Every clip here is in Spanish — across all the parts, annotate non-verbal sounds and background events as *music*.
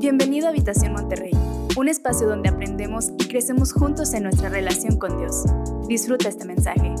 Bienvenido a Habitación Monterrey, un espacio donde aprendemos y crecemos juntos en nuestra relación con Dios. Disfruta este mensaje.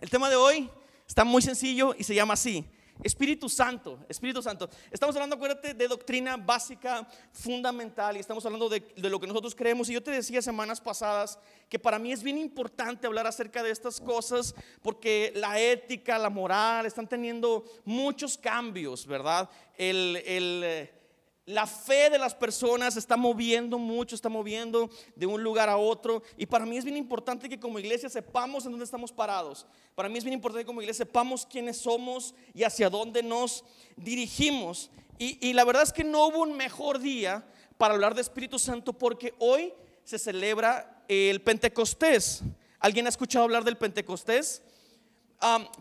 El tema de hoy está muy sencillo y se llama así. Espíritu Santo, Espíritu Santo. Estamos hablando, acuérdate, de doctrina básica, fundamental, y estamos hablando de, de, lo que nosotros creemos. Y yo te decía semanas pasadas que para mí es bien importante hablar acerca de estas cosas, porque la ética, la moral, están teniendo muchos cambios, ¿verdad? El, el eh, la fe de las personas está moviendo mucho, está moviendo de un lugar a otro. Y para mí es bien importante que como iglesia sepamos en dónde estamos parados. Para mí es bien importante que como iglesia sepamos quiénes somos y hacia dónde nos dirigimos. Y, la verdad es que no hubo un mejor día para hablar de Espíritu Santo porque hoy se celebra el Pentecostés. ¿Alguien ha escuchado hablar del Pentecostés?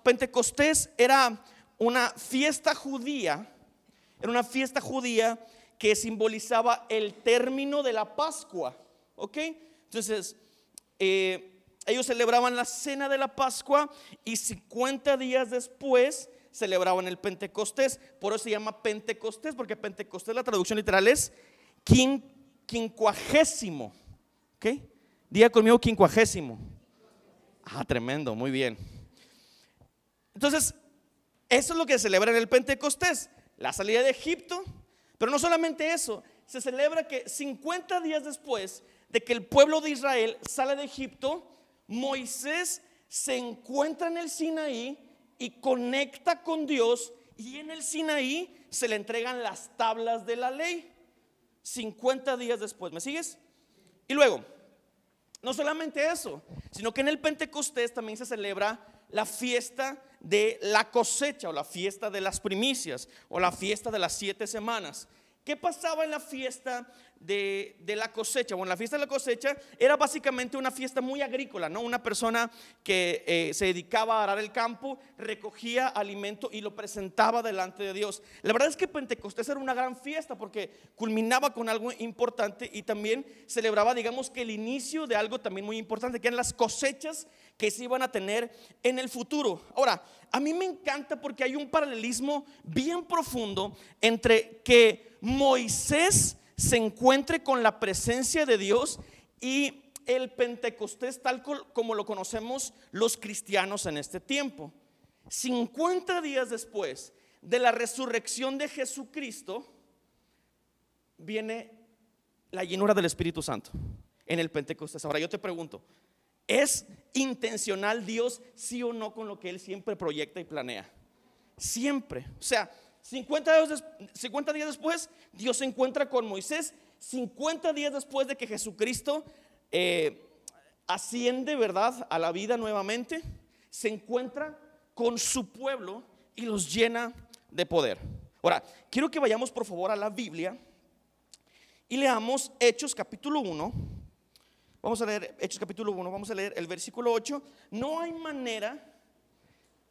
Pentecostés era una fiesta judía, era una fiesta judía que simbolizaba el término de la Pascua. ¿Ok? Entonces, eh, ellos celebraban la cena de la Pascua y 50 días después celebraban el Pentecostés. Por eso se llama Pentecostés, porque Pentecostés, la traducción literal es quin, quincuagésimo. ¿Ok? Diga conmigo quincuagésimo. Ah, tremendo, muy bien. Entonces, eso es lo que celebran el Pentecostés. La salida de Egipto, pero no solamente eso, se celebra que 50 días después de que el pueblo de Israel sale de Egipto, Moisés se encuentra en el Sinaí y conecta con Dios y en el Sinaí se le entregan las tablas de la ley. 50 días después, ¿me sigues? Y luego, no solamente eso, sino que en el Pentecostés también se celebra la fiesta de la cosecha o la fiesta de las primicias o la fiesta de las siete semanas. ¿Qué pasaba en la fiesta de, la cosecha? Bueno, la fiesta de la cosecha era básicamente una fiesta muy agrícola, ¿no? Una persona que eh, se dedicaba a arar el campo, recogía alimento y lo presentaba delante de Dios. La verdad es que Pentecostés era una gran fiesta porque culminaba con algo importante y también celebraba, digamos, que el inicio de algo también muy importante, que eran las cosechas que se iban a tener en el futuro. Ahora, a mí me encanta porque hay un paralelismo bien profundo entre que Moisés se encuentre con la presencia de Dios y el Pentecostés tal como lo conocemos los cristianos en este tiempo. 50 días después de la resurrección de Jesucristo, viene la llenura del Espíritu Santo en el Pentecostés. Ahora yo te pregunto, ¿es intencional Dios sí o no con lo que Él siempre proyecta y planea? Siempre. O sea, 50 días, 50 días después, Dios se encuentra con Moisés. 50 días después de que Jesucristo eh, asciende, ¿verdad?, a la vida nuevamente, se encuentra con su pueblo y los llena de poder. Ahora, quiero que vayamos por favor a la Biblia y leamos Hechos capítulo 1. Vamos a leer Hechos capítulo 1, vamos a leer el versículo 8. No hay manera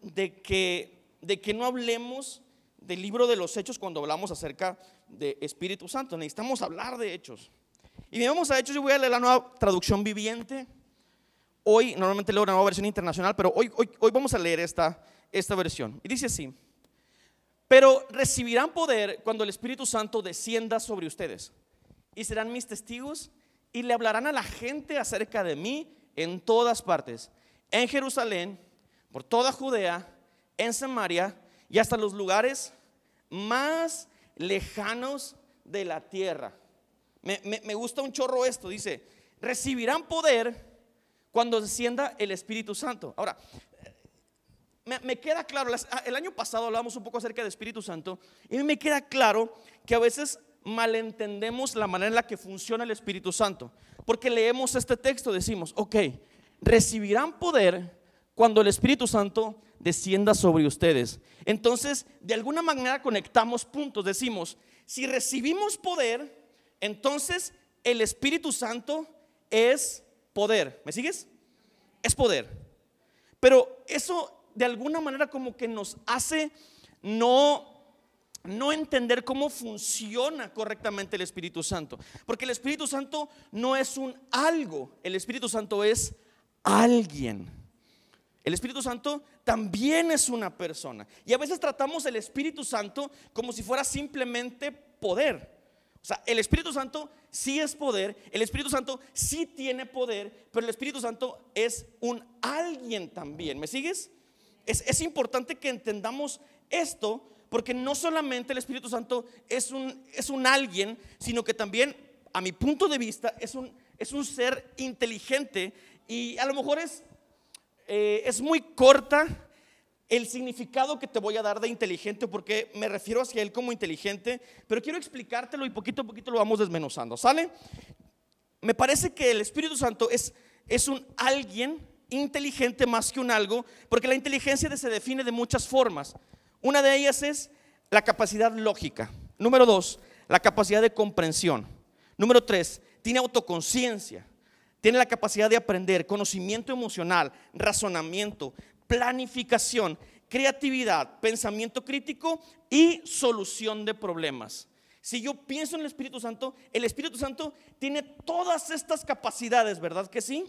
de que, de que no hablemos del libro de los Hechos cuando hablamos acerca de Espíritu Santo. Necesitamos hablar de Hechos. Y vamos a Hechos, yo voy a leer la nueva traducción viviente. Hoy, normalmente leo una nueva versión internacional, pero hoy, hoy, hoy vamos a leer esta, esta versión. Y dice así, pero recibirán poder cuando el Espíritu Santo descienda sobre ustedes. Y serán mis testigos y le hablarán a la gente acerca de mí en todas partes. En Jerusalén, por toda Judea, en Samaria y hasta los lugares más lejanos de la tierra. Me, me, gusta un chorro esto, dice, recibirán poder cuando descienda el Espíritu Santo. Ahora, me, queda claro, el año pasado hablamos un poco acerca del Espíritu Santo y me queda claro que a veces malentendemos la manera en la que funciona el Espíritu Santo. Porque leemos este texto, decimos, ok, recibirán poder cuando el Espíritu Santo descienda sobre ustedes. Entonces, de alguna manera conectamos puntos. Decimos, si recibimos poder, entonces el Espíritu Santo es poder. ¿Me sigues? Es poder. Pero eso de alguna manera como que nos hace no no entender cómo funciona correctamente el Espíritu Santo. Porque el Espíritu Santo no es un algo, el Espíritu Santo es alguien. El Espíritu Santo también es una persona. Y a veces tratamos el Espíritu Santo como si fuera simplemente poder. O sea, el Espíritu Santo sí es poder, el Espíritu Santo sí tiene poder, pero el Espíritu Santo es un alguien también. ¿Me sigues? Es, es importante que entendamos esto porque no solamente el Espíritu Santo es un, es un alguien, sino que también, a mi punto de vista, es un, es un ser inteligente y a lo mejor es, eh, es muy corta el significado que te voy a dar de inteligente, porque me refiero hacia él como inteligente, pero quiero explicártelo y poquito a poquito lo vamos desmenuzando, ¿sale? Me parece que el Espíritu Santo es, es un alguien inteligente más que un algo, porque la inteligencia se define de muchas formas. Una de ellas es la capacidad lógica. Número dos, la capacidad de comprensión. Número tres, tiene autoconciencia. Tiene la capacidad de aprender, conocimiento emocional, razonamiento, planificación, creatividad, pensamiento crítico y solución de problemas. Si yo pienso en el Espíritu Santo, el Espíritu Santo tiene todas estas capacidades, ¿verdad que sí?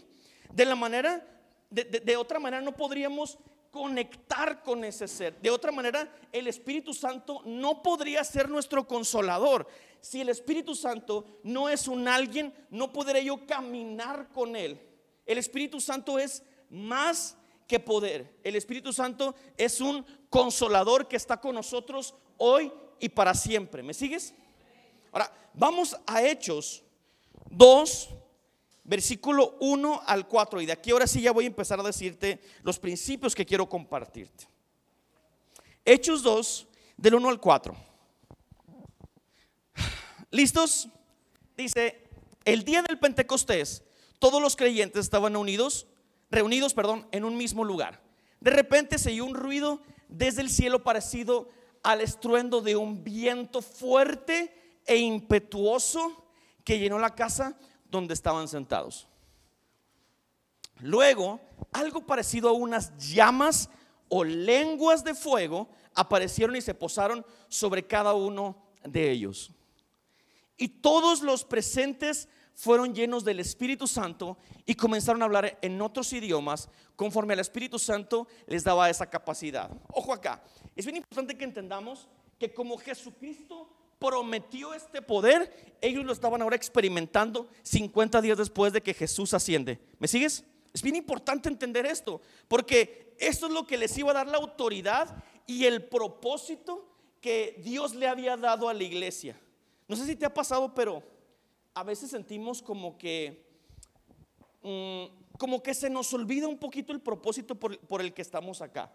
De la manera, de, de otra manera no podríamos conectar con ese ser. De otra manera, el Espíritu Santo no podría ser nuestro consolador. Si el Espíritu Santo no es un alguien, no podré yo caminar con él. El Espíritu Santo es más que poder. El Espíritu Santo es un consolador que está con nosotros hoy y para siempre. ¿Me sigues? Ahora, vamos a Hechos 2, versículo 1 al 4. Y de aquí ahora sí ya voy a empezar a decirte los principios que quiero compartirte. Hechos 2, del 1 al 4. ¿Listos? Dice, el día del Pentecostés, todos los creyentes estaban unidos, reunidos, perdón, en un mismo lugar. De repente se oyó un ruido desde el cielo parecido al estruendo de un viento fuerte e impetuoso que llenó la casa donde estaban sentados. Luego, algo parecido a unas llamas o lenguas de fuego aparecieron y se posaron sobre cada uno de ellos. Y todos los presentes fueron llenos del Espíritu Santo y comenzaron a hablar en otros idiomas conforme al Espíritu Santo les daba esa capacidad. Ojo acá, es bien importante que entendamos que como Jesucristo prometió este poder, ellos lo estaban ahora experimentando 50 días después de que Jesús asciende. ¿Me sigues? Es bien importante entender esto, porque esto es lo que les iba a dar la autoridad y el propósito que Dios le había dado a la iglesia. No sé si te ha pasado, pero a veces sentimos como que, mm, como que se nos olvida un poquito el propósito por, por el que estamos acá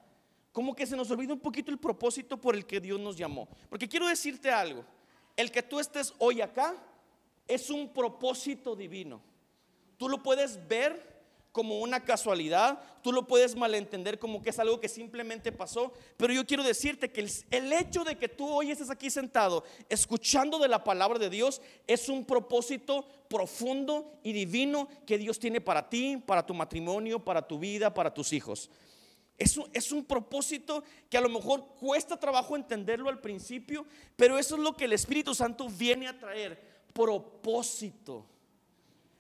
como que se nos olvida un poquito el propósito por el que Dios nos llamó. Porque quiero decirte algo, el que tú estés hoy acá es un propósito divino. Tú lo puedes ver como una casualidad, tú lo puedes malentender como que es algo que simplemente pasó, pero yo quiero decirte que el, hecho de que tú hoy estés aquí sentado escuchando de la palabra de Dios es un propósito profundo y divino que Dios tiene para ti, para tu matrimonio, para tu vida, para tus hijos. Es un, es un, propósito que a lo mejor cuesta trabajo entenderlo al principio, pero eso es lo que el Espíritu Santo viene a traer, propósito.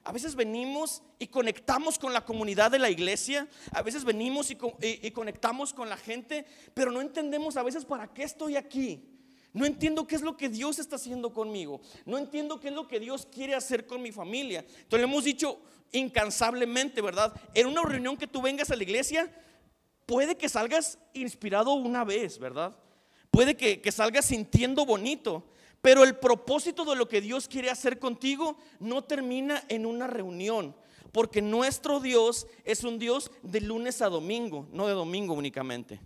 A veces venimos y conectamos con la comunidad de la iglesia, a veces venimos y, y, conectamos con la gente, pero no entendemos a veces para qué estoy aquí. No entiendo qué es lo que Dios está haciendo conmigo. No entiendo qué es lo que Dios quiere hacer con mi familia. Entonces le hemos dicho incansablemente, ¿verdad? En una reunión que tú vengas a la iglesia, puede que salgas inspirado una vez, ¿verdad? Puede que, salgas sintiendo bonito, pero el propósito de lo que Dios quiere hacer contigo no termina en una reunión, porque nuestro Dios es un Dios de lunes a domingo, no de domingo únicamente.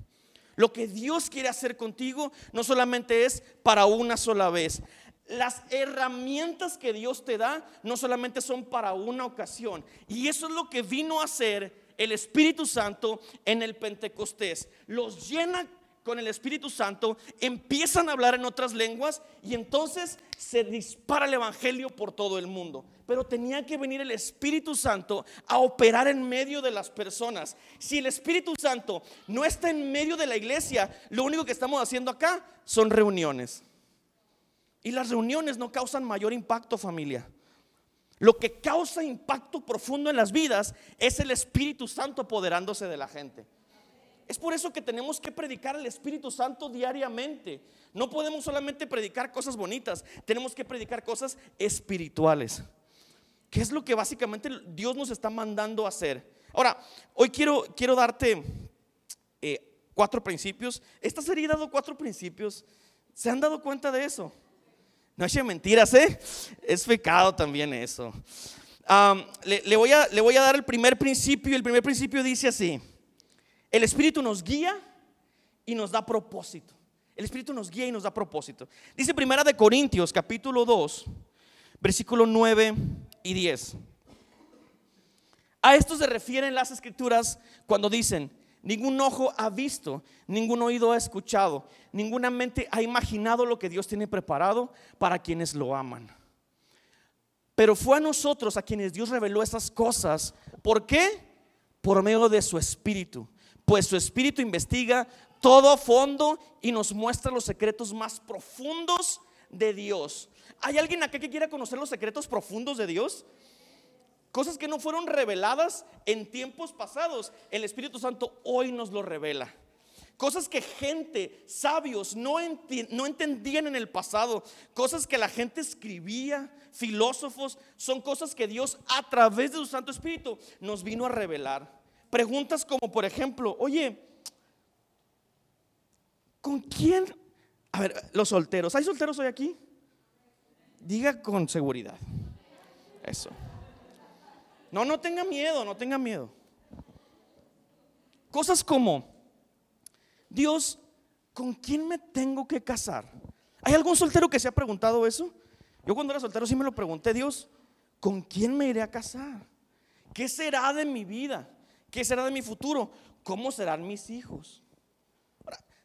Lo que Dios quiere hacer contigo no solamente es para una sola vez. Las herramientas que Dios te da no solamente son para una ocasión. Y eso es lo que vino a hacer el Espíritu Santo en el Pentecostés. Los llena con el Espíritu Santo, empiezan a hablar en otras lenguas y entonces se dispara el Evangelio por todo el mundo. Pero tenía que venir el Espíritu Santo a operar en medio de las personas. Si el Espíritu Santo no está en medio de la iglesia, lo único que estamos haciendo acá son reuniones. Y las reuniones no causan mayor impacto familia. Lo que causa impacto profundo en las vidas es el Espíritu Santo apoderándose de la gente. Es por eso que tenemos que predicar el Espíritu Santo diariamente. No podemos solamente predicar cosas bonitas, tenemos que predicar cosas espirituales. ¿Qué es lo que básicamente Dios nos está mandando a hacer? Ahora, hoy quiero, quiero darte eh, cuatro principios. Esta serie ha dado cuatro principios. ¿Se han dado cuenta de eso? No eche mentiras, ¿eh? Es pecado también eso. le, voy a, le voy a dar el primer principio. El primer principio dice así. El Espíritu nos guía y nos da propósito. El Espíritu nos guía y nos da propósito. Dice Primera de Corintios, capítulo 2, versículo 9 y 10. A esto se refieren las escrituras cuando dicen, ningún ojo ha visto, ningún oído ha escuchado, ninguna mente ha imaginado lo que Dios tiene preparado para quienes lo aman. Pero fue a nosotros a quienes Dios reveló esas cosas. ¿Por qué? Por medio de su Espíritu pues su espíritu investiga todo a fondo y nos muestra los secretos más profundos de Dios. ¿Hay alguien acá que quiera conocer los secretos profundos de Dios? Cosas que no fueron reveladas en tiempos pasados. El Espíritu Santo hoy nos lo revela. Cosas que gente, sabios, no, entendían en el pasado. Cosas que la gente escribía, filósofos. Son cosas que Dios a través de su Santo Espíritu nos vino a revelar. Preguntas como, por ejemplo, oye, ¿con quién? A ver, los solteros. ¿Hay solteros hoy aquí? Diga con seguridad. Eso. No, no tenga miedo, no tenga miedo. Cosas como, Dios, ¿con quién me tengo que casar? ¿Hay algún soltero que se ha preguntado eso? Yo cuando era soltero sí me lo pregunté, Dios, ¿con quién me iré a casar? ¿Qué será de mi vida? ¿Qué será de mi futuro? ¿Cómo serán mis hijos?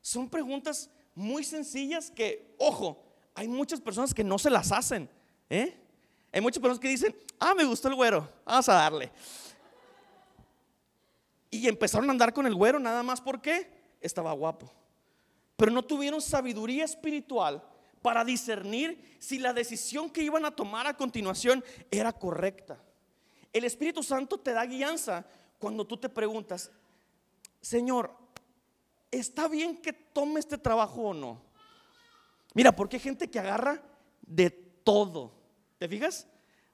son preguntas muy sencillas que, ojo, hay muchas personas que no se las hacen. ¿eh? Hay muchas personas que dicen, ah, me gustó el güero, vamos a darle. Y empezaron a andar con el güero nada más porque estaba guapo. Pero no tuvieron sabiduría espiritual para discernir si la decisión que iban a tomar a continuación era correcta. El Espíritu Santo te da guianza cuando tú te preguntas, Señor, ¿está bien que tome este trabajo o no? Mira, porque hay gente que agarra de todo. ¿Te fijas?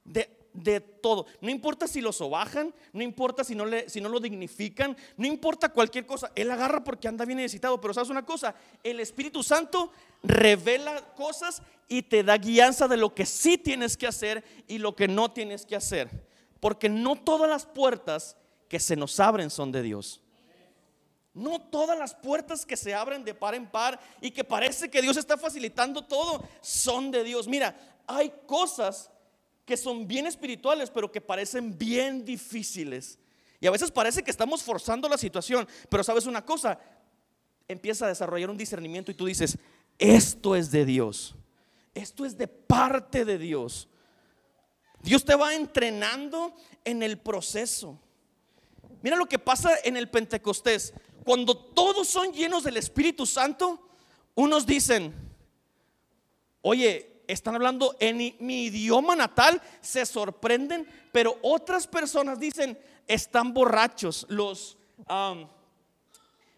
De, todo. No importa si lo sobajan, no importa si no, le, si no lo dignifican, no importa cualquier cosa. Él agarra porque anda bien necesitado. Pero sabes una cosa, el Espíritu Santo revela cosas y te da guianza de lo que sí tienes que hacer y lo que no tienes que hacer. Porque no todas las puertas que se nos abren son de Dios. No todas las puertas que se abren de par en par y que parece que Dios está facilitando todo son de Dios. Mira, hay cosas que son bien espirituales, pero que parecen bien difíciles. Y a veces parece que estamos forzando la situación, pero sabes una cosa, empieza a desarrollar un discernimiento y tú dices, esto es de Dios, esto es de parte de Dios. Dios te va entrenando en el proceso. Mira lo que pasa en el Pentecostés. Cuando todos son llenos del Espíritu Santo, unos dicen, oye, están hablando en mi idioma natal, se sorprenden, pero otras personas dicen, están borrachos, los...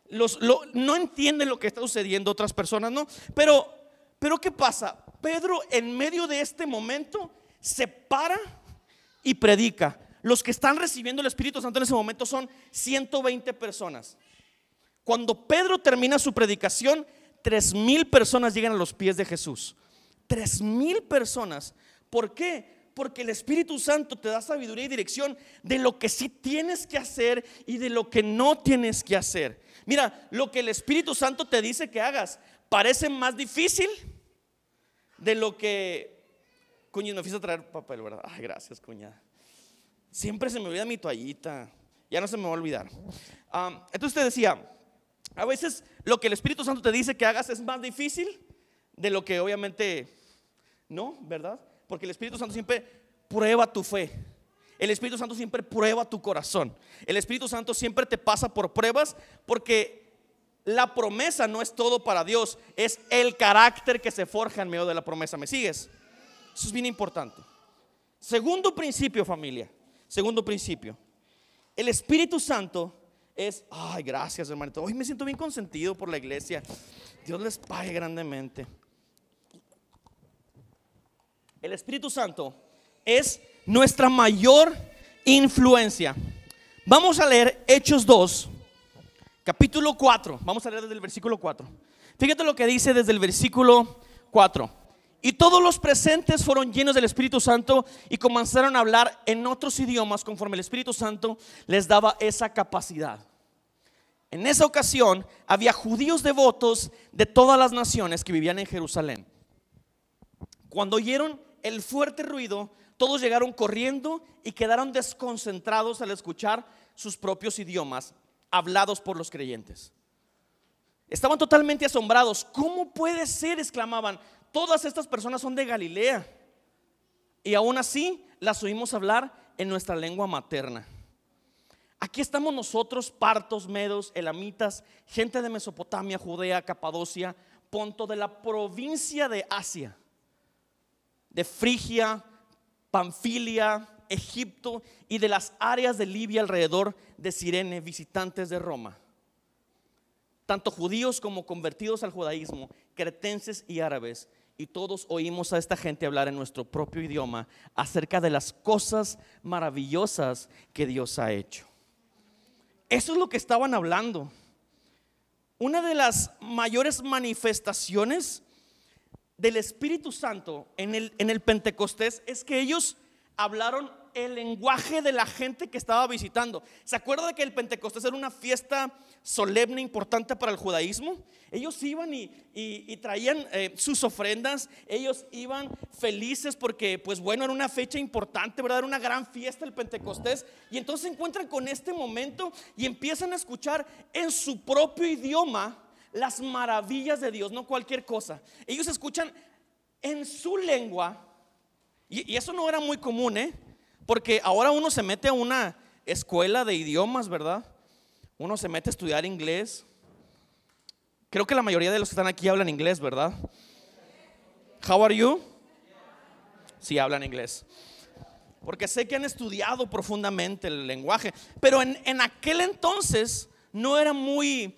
los no entienden lo que está sucediendo otras personas, ¿no? Pero, pero ¿qué pasa? Pedro en medio de este momento se para y predica. Los que están recibiendo el Espíritu Santo en ese momento son 120 personas. Cuando Pedro termina su predicación, tres mil personas llegan a los pies de Jesús. Tres mil personas. ¿Por qué? Porque el Espíritu Santo te da sabiduría y dirección de lo que sí tienes que hacer y de lo que no tienes que hacer. Mira, lo que el Espíritu Santo te dice que hagas parece más difícil de lo que... Cuña, me fuiste a traer papel, ¿verdad? Ay, gracias, cuñada. Siempre se me olvida mi toallita. Ya no se me va a olvidar. entonces te decía, a veces lo que el Espíritu Santo te dice que hagas es más difícil de lo que obviamente no, ¿verdad? Porque el Espíritu Santo siempre prueba tu fe. El Espíritu Santo siempre prueba tu corazón. El Espíritu Santo siempre te pasa por pruebas porque la promesa no es todo para Dios, es el carácter que se forja en medio de la promesa. ¿Me sigues? Eso es bien importante. Segundo principio, familia. Segundo principio. El Espíritu Santo es, ay, gracias hermanito, hoy me siento bien consentido por la iglesia. Dios les pague grandemente. El Espíritu Santo es nuestra mayor influencia. Vamos a leer Hechos 2, capítulo 4. Vamos a leer desde el versículo 4. Fíjate lo que dice desde el versículo 4. Y todos los presentes fueron llenos del Espíritu Santo y comenzaron a hablar en otros idiomas conforme el Espíritu Santo les daba esa capacidad. En esa ocasión había judíos devotos de todas las naciones que vivían en Jerusalén. Cuando oyeron el fuerte ruido, todos llegaron corriendo y quedaron desconcentrados al escuchar sus propios idiomas hablados por los creyentes. Estaban totalmente asombrados. ¿Cómo puede ser? exclamaban. Todas estas personas son de Galilea. Y aún así las oímos hablar en nuestra lengua materna. Aquí estamos nosotros, partos, medos, elamitas, gente de Mesopotamia, Judea, Capadocia, Ponto, de la provincia de Asia, de Frigia, Panfilia, Egipto y de las áreas de Libia alrededor de Sirene, visitantes de Roma. Tanto judíos como convertidos al judaísmo, cretenses y árabes, y todos oímos a esta gente hablar en nuestro propio idioma acerca de las cosas maravillosas que Dios ha hecho. Eso es lo que estaban hablando. Una de las mayores manifestaciones del Espíritu Santo en el, en el Pentecostés es que ellos hablaron el lenguaje de la gente que estaba visitando. ¿Se acuerda de que el Pentecostés era una fiesta solemne, importante para el judaísmo? Ellos iban y, traían eh, sus ofrendas, ellos iban felices porque, pues bueno, era una fecha importante, ¿verdad? Era una gran fiesta el Pentecostés. Y entonces se encuentran con este momento y empiezan a escuchar en su propio idioma las maravillas de Dios, no cualquier cosa. Ellos escuchan en su lengua, y, eso no era muy común, ¿eh? Porque ahora uno se mete a una escuela de idiomas, ¿verdad? Uno se mete a estudiar inglés. Creo que la mayoría de los que están aquí hablan inglés, ¿verdad? How are you? Sí, hablan inglés. Porque sé que han estudiado profundamente el lenguaje. Pero en, en aquel entonces no era muy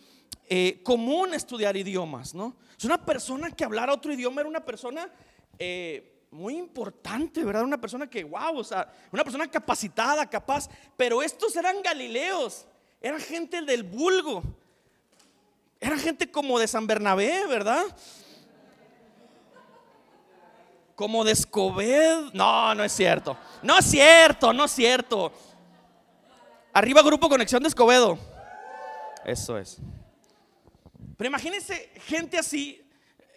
eh, común estudiar idiomas, ¿no? Es una persona que hablara otro idioma era una persona eh, muy importante, ¿verdad? Una persona que, wow, o sea, una persona capacitada, capaz. Pero estos eran galileos, eran gente del vulgo, era gente como de San Bernabé, ¿verdad? Como de Escobedo. No, no es cierto. No es cierto, no es cierto. Arriba Grupo Conexión de Escobedo. Eso es. Pero imagínense gente así,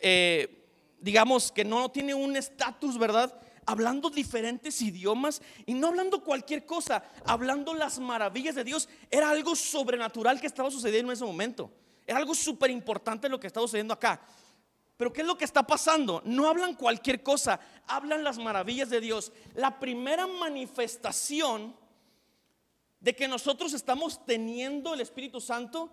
eh, digamos que no tiene un estatus, ¿verdad? Hablando diferentes idiomas y no hablando cualquier cosa, hablando las maravillas de Dios. Era algo sobrenatural que estaba sucediendo en ese momento. Era algo súper importante lo que estaba sucediendo acá. Pero ¿qué es lo que está pasando? No hablan cualquier cosa, hablan las maravillas de Dios. La primera manifestación de que nosotros estamos teniendo el Espíritu Santo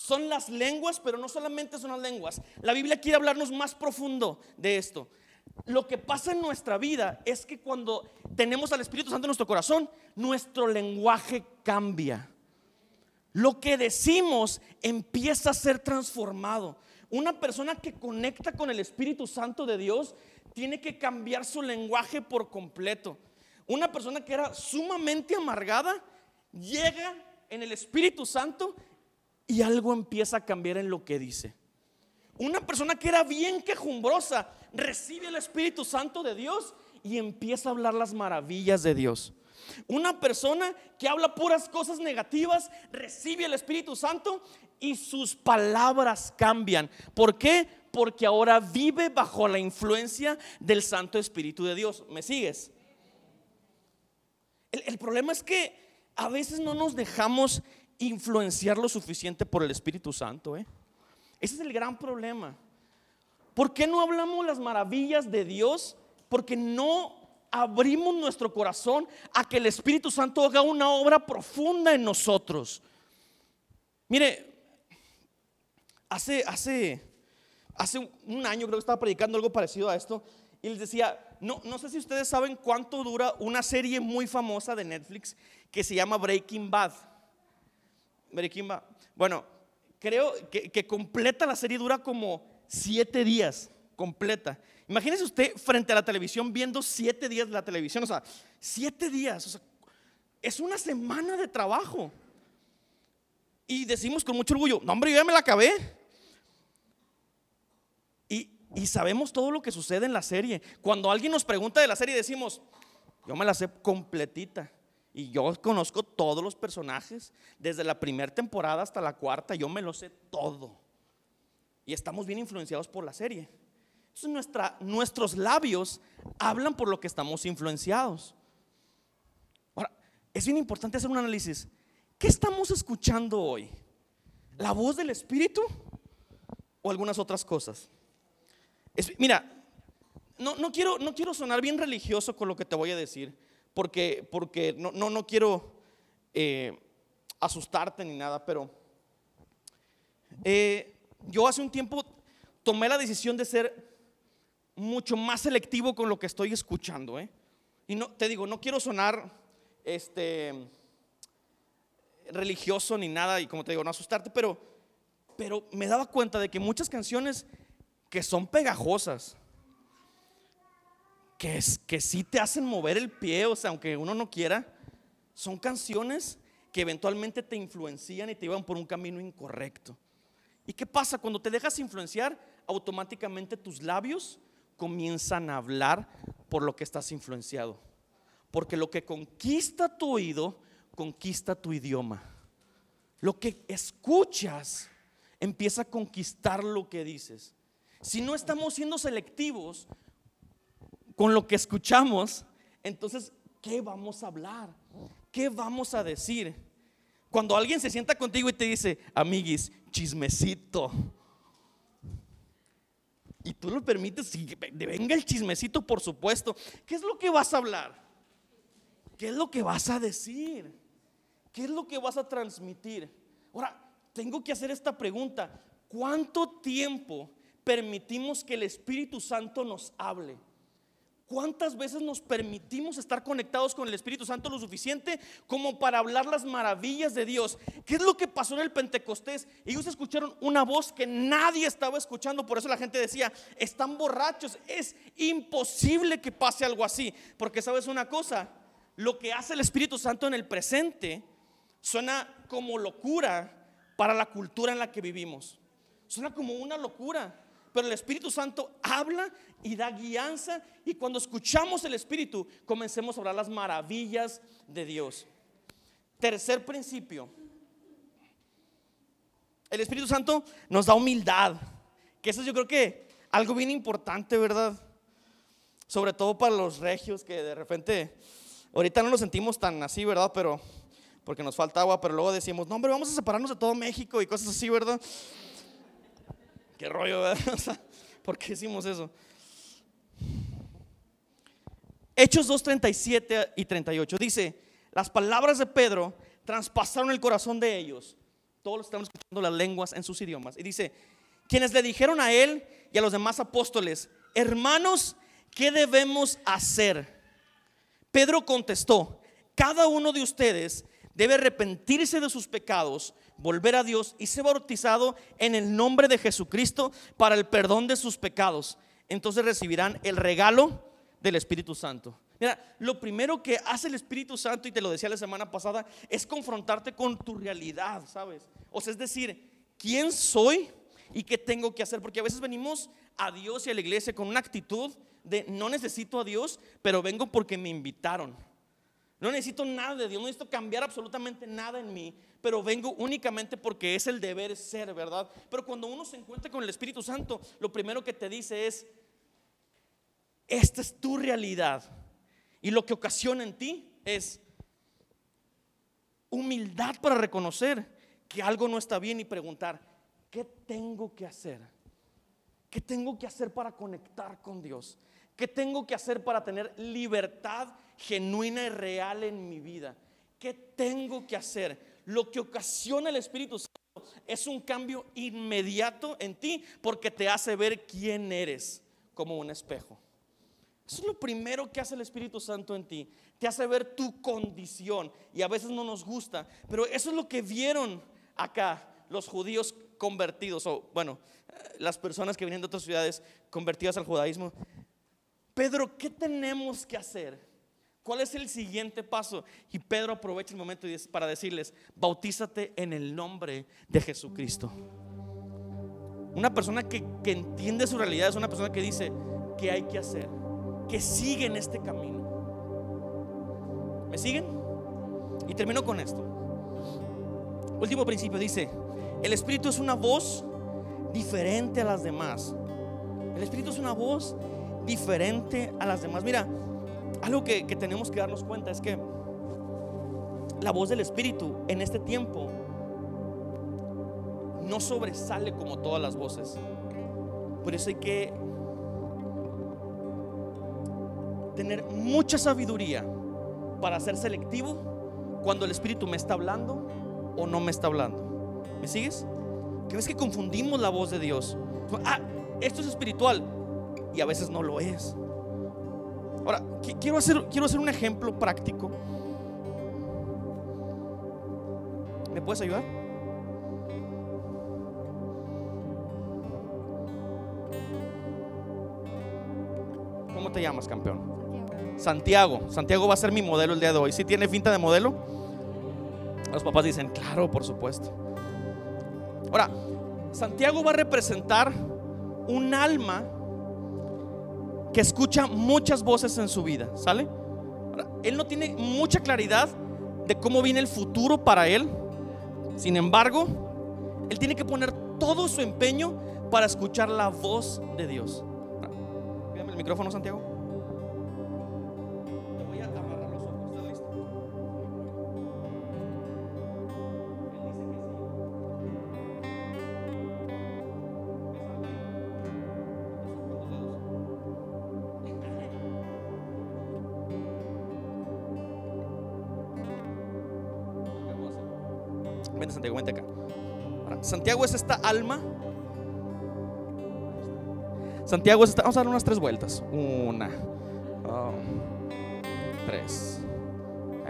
son las lenguas, pero no solamente son las lenguas. La Biblia quiere hablarnos más profundo de esto. Lo que pasa en nuestra vida es que cuando tenemos al Espíritu Santo en nuestro corazón, nuestro lenguaje cambia. Lo que decimos empieza a ser transformado. Una persona que conecta con el Espíritu Santo de Dios tiene que cambiar su lenguaje por completo. Una persona que era sumamente amargada llega en el Espíritu Santo y algo empieza a cambiar en lo que dice. Una persona que era bien quejumbrosa recibe el Espíritu Santo de Dios y empieza a hablar las maravillas de Dios. Una persona que habla puras cosas negativas recibe el Espíritu Santo y sus palabras cambian. ¿Por qué? Porque ahora vive bajo la influencia del Santo Espíritu de Dios. ¿Me sigues? El, el problema es que a veces no nos dejamos influenciar lo suficiente por el Espíritu Santo. ¿eh? Ese es el gran problema. ¿Por qué no hablamos las maravillas de Dios? Porque no abrimos nuestro corazón a que el Espíritu Santo haga una obra profunda en nosotros. Mire, hace, hace, hace un año creo que estaba predicando algo parecido a esto y les decía, no, no sé si ustedes saben cuánto dura una serie muy famosa de Netflix que se llama Breaking Bad. Kimba. Bueno, creo que, que completa la serie dura como siete días, completa. Imagínese usted frente a la televisión viendo siete días la televisión, o sea, siete días, es una semana de trabajo. Y decimos con mucho orgullo, no hombre, yo ya me la acabé. Y, y sabemos todo lo que sucede en la serie. Cuando alguien nos pregunta de la serie decimos, yo me la sé completita. Y yo conozco todos los personajes, desde la primera temporada hasta la cuarta, yo me lo sé todo. Y estamos bien influenciados por la serie. Entonces nuestra, nuestros labios hablan por lo que estamos influenciados. Ahora, es bien importante hacer un análisis. ¿Qué estamos escuchando hoy? ¿La voz del Espíritu o algunas otras cosas? mira, no, no, quiero, no quiero sonar bien religioso con lo que te voy a decir, porque, porque no, no, no quiero eh, asustarte ni nada, pero eh, yo hace un tiempo tomé la decisión de ser mucho más selectivo con lo que estoy escuchando. ¿eh? Y no, te digo, no quiero sonar este, religioso ni nada, y como te digo, no asustarte, pero, pero me daba cuenta de que muchas canciones que son pegajosas, que, es, que sí te hacen mover el pie, o sea, aunque uno no quiera, son canciones que eventualmente te influencian y te llevan por un camino incorrecto. ¿Y qué pasa? Cuando te dejas influenciar, automáticamente tus labios comienzan a hablar por lo que estás influenciado. Porque lo que conquista tu oído, conquista tu idioma. Lo que escuchas empieza a conquistar lo que dices. Si no estamos siendo selectivos con lo que escuchamos, entonces, ¿qué vamos a hablar? ¿Qué vamos a decir? Cuando alguien se sienta contigo y te dice, amiguis, chismecito, y tú lo permites, y venga el chismecito, por supuesto. ¿Qué es lo que vas a hablar? ¿Qué es lo que vas a decir? ¿Qué es lo que vas a transmitir? Ahora, tengo que hacer esta pregunta. ¿Cuánto tiempo permitimos que el Espíritu Santo nos hable? ¿Cuántas veces nos permitimos estar conectados con el Espíritu Santo lo suficiente como para hablar las maravillas de Dios? ¿Qué es lo que pasó en el Pentecostés? Ellos escucharon una voz que nadie estaba escuchando, por eso la gente decía, están borrachos, es imposible que pase algo así, porque sabes una cosa, lo que hace el Espíritu Santo en el presente suena como locura para la cultura en la que vivimos. Suena como una locura. Pero el Espíritu Santo habla y da guianza y cuando escuchamos el Espíritu comencemos a hablar las maravillas de Dios. Tercer principio. El Espíritu Santo nos da humildad, que eso yo creo que algo bien importante, ¿verdad? Sobre todo para los regios que de repente, ahorita no nos sentimos tan así, ¿verdad? Pero, porque nos falta agua, pero luego decimos, no, hombre, vamos a separarnos de todo México y cosas así, ¿verdad? ¿Qué rollo? *laughs* ¿Por qué hicimos eso? Hechos 2, 37 y 38 dice, las palabras de Pedro traspasaron el corazón de ellos. Todos estamos escuchando las lenguas en sus idiomas. Y dice, quienes le dijeron a él y a los demás apóstoles, hermanos, ¿qué debemos hacer? Pedro contestó, cada uno de ustedes debe arrepentirse de sus pecados, volver a Dios y ser bautizado en el nombre de Jesucristo para el perdón de sus pecados. Entonces recibirán el regalo del Espíritu Santo. Mira, lo primero que hace el Espíritu Santo, y te lo decía la semana pasada, es confrontarte con tu realidad, ¿sabes? O sea, es decir, ¿quién soy y qué tengo que hacer? Porque a veces venimos a Dios y a la iglesia con una actitud de no necesito a Dios, pero vengo porque me invitaron. No necesito nada de Dios, no necesito cambiar absolutamente nada en mí, pero vengo únicamente porque es el deber ser, ¿verdad? Pero cuando uno se encuentra con el Espíritu Santo, lo primero que te dice es, esta es tu realidad. Y lo que ocasiona en ti es humildad para reconocer que algo no está bien y preguntar, ¿qué tengo que hacer? ¿Qué tengo que hacer para conectar con Dios? ¿Qué tengo que hacer para tener libertad genuina y real en mi vida? ¿Qué tengo que hacer? Lo que ocasiona el Espíritu Santo es un cambio inmediato en ti porque te hace ver quién eres como un espejo. Eso es lo primero que hace el Espíritu Santo en ti. Te hace ver tu condición y a veces no nos gusta, pero eso es lo que vieron acá, los judíos convertidos, o bueno, las personas que vienen de otras ciudades convertidas al judaísmo. Pedro, ¿qué tenemos que hacer? ¿Cuál es el siguiente paso? Y Pedro aprovecha el momento para decirles, bautízate en el nombre de Jesucristo. Una persona que, entiende su realidad es una persona que dice, ¿qué hay que hacer? Que sigue en este camino. ¿Me siguen? Y termino con esto. Último principio dice, el Espíritu es una voz diferente a las demás. El Espíritu es una voz diferente a las demás. Mira, algo que, tenemos que darnos cuenta es que la voz del Espíritu en este tiempo no sobresale como todas las voces. Por eso hay que tener mucha sabiduría para ser selectivo cuando el Espíritu me está hablando o no me está hablando. ¿Me sigues? Que ves que confundimos la voz de Dios. Ah, esto es espiritual y a veces no lo es. Ahora, quiero hacer, quiero hacer un ejemplo práctico. ¿Me puedes ayudar? ¿Cómo te llamas, campeón? Santiago. Santiago va a ser mi modelo el día de hoy. ¿Sí tiene finta de modelo? Los papás dicen, claro, por supuesto. Ahora, Santiago va a representar un alma que escucha muchas voces en su vida, ¿sale? él no tiene mucha claridad de cómo viene el futuro para él. Sin embargo, él tiene que poner todo su empeño para escuchar la voz de Dios. Pídame el micrófono, Santiago. Santiago, Santiago es esta alma. Santiago es esta. Vamos a dar unas tres vueltas. Una, tres.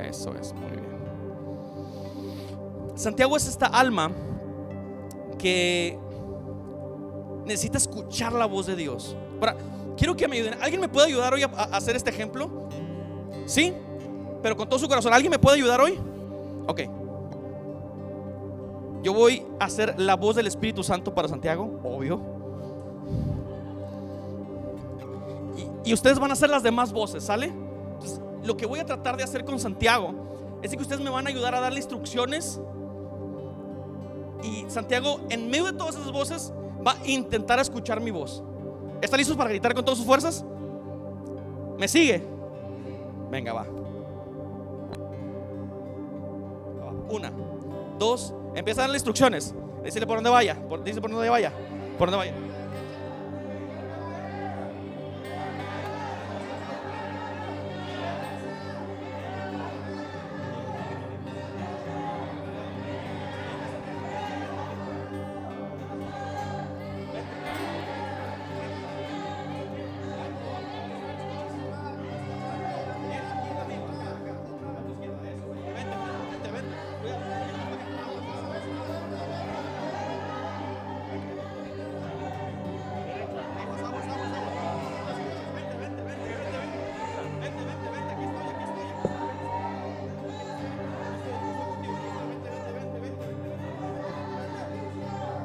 Eso es, muy bien. Santiago es esta alma que necesita escuchar la voz de Dios. Ahora, quiero que me ayuden. ¿Alguien me puede ayudar hoy a, a hacer este ejemplo? ¿Sí? Pero con todo su corazón. ¿Alguien me puede ayudar hoy? Ok. Yo voy a hacer la voz del Espíritu Santo para Santiago, obvio. Y, ustedes van a hacer las demás voces, ¿sale? lo que voy a tratar de hacer con Santiago es que ustedes me van a ayudar a darle instrucciones. Y Santiago, en medio de todas esas voces, va a intentar escuchar mi voz. ¿Está listos para gritar con todas sus fuerzas? ¿Me sigue? Venga, va. Una, dos, Empieza a darle instrucciones. Dice por dónde vaya. dice por dónde vaya. Por dónde vaya.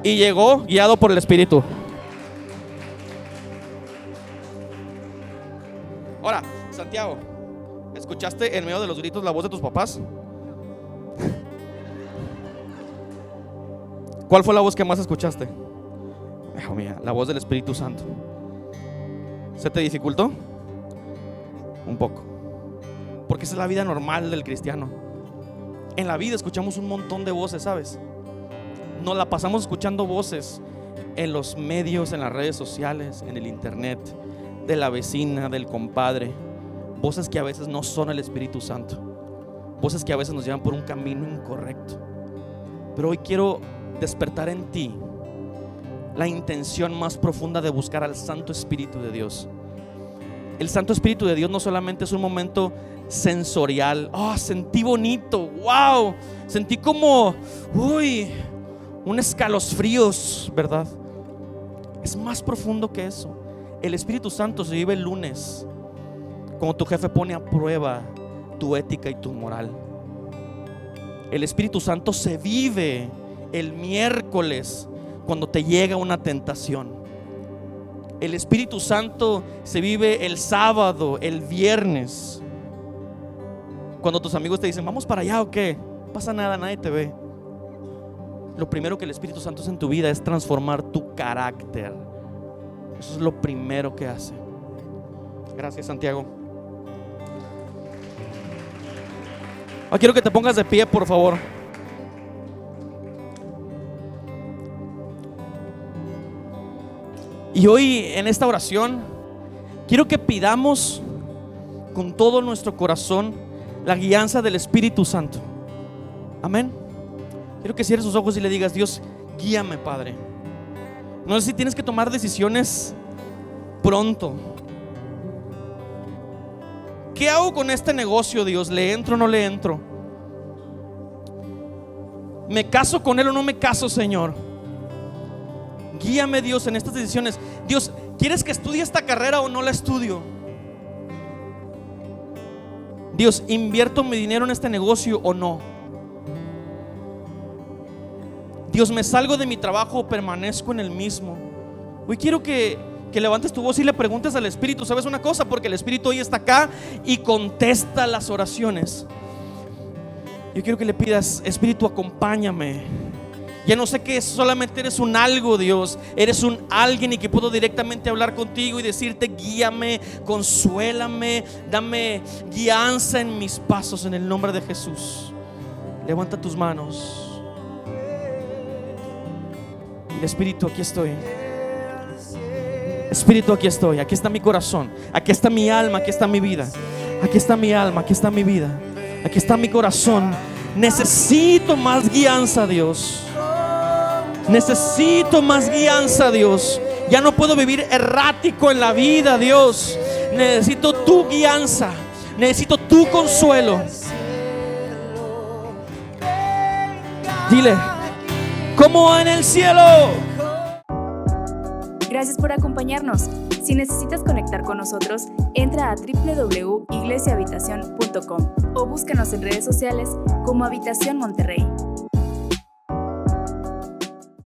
Y llegó guiado por el Espíritu. Ahora, Santiago, ¿escuchaste en medio de los gritos la voz de tus papás? ¿Cuál fue la voz que más escuchaste? Hijo mía, la voz del Espíritu Santo. ¿Se te dificultó? Un poco. Porque esa es la vida normal del cristiano. En la vida escuchamos un montón de voces, ¿sabes? Nos la pasamos escuchando voces en los medios, en las redes sociales, en el internet, de la vecina, del compadre. Voces que a veces no son el Espíritu Santo. Voces que a veces nos llevan por un camino incorrecto. Pero hoy quiero despertar en ti la intención más profunda de buscar al Santo Espíritu de Dios. El Santo Espíritu de Dios no solamente es un momento sensorial. Oh, sentí bonito. Wow. Sentí como, uy, un escalofríos, ¿verdad? Es más profundo que eso. El Espíritu Santo se vive el lunes, cuando tu jefe pone a prueba tu ética y tu moral. El Espíritu Santo se vive el miércoles cuando te llega una tentación. El Espíritu Santo se vive el sábado, el viernes. Cuando tus amigos te dicen, vamos para allá o qué, pasa nada, nadie te ve. Lo primero que el Espíritu Santo hace en tu vida es transformar tu carácter. Eso es lo primero que hace. Gracias, Santiago. Ah, quiero que te pongas de pie, por favor. Y hoy en esta oración quiero que pidamos con todo nuestro corazón la guianza del Espíritu Santo. Amén. Quiero que cierres sus ojos y le digas, Dios, guíame, Padre. No sé si tienes que tomar decisiones pronto. ¿Qué hago con este negocio, Dios? ¿Le entro o no le entro? ¿Me caso con él o no me caso, Señor? Guíame, Dios, en estas decisiones. Dios, ¿quieres que estudie esta carrera o no la estudio? Dios, ¿invierto mi dinero en este negocio o no? Dios, ¿me salgo de mi trabajo o permanezco en el mismo? Hoy quiero que, que levantes tu voz y le preguntes al Espíritu, ¿sabes una cosa? Porque el Espíritu hoy está acá y contesta las oraciones. Yo quiero que le pidas, Espíritu, acompáñame. Ya no sé que solamente eres un algo, Dios. Eres un alguien y que puedo directamente hablar contigo y decirte, guíame, consuélame, dame guianza en mis pasos en el nombre de Jesús. Levanta tus manos. Espíritu, aquí estoy. Espíritu, aquí estoy. Aquí está mi corazón. Aquí está mi alma. Aquí está mi vida. Aquí está mi alma. Aquí está mi vida. Aquí está mi corazón. Necesito más guianza, Dios. Necesito más guianza, Dios. Ya no puedo vivir errático en la vida, Dios. Necesito tu guianza. Necesito tu consuelo. Dile, como en el cielo. Gracias por acompañarnos. Si necesitas conectar con nosotros, entra a www.iglesiahabitacion.com o búscanos en redes sociales como Habitación Monterrey.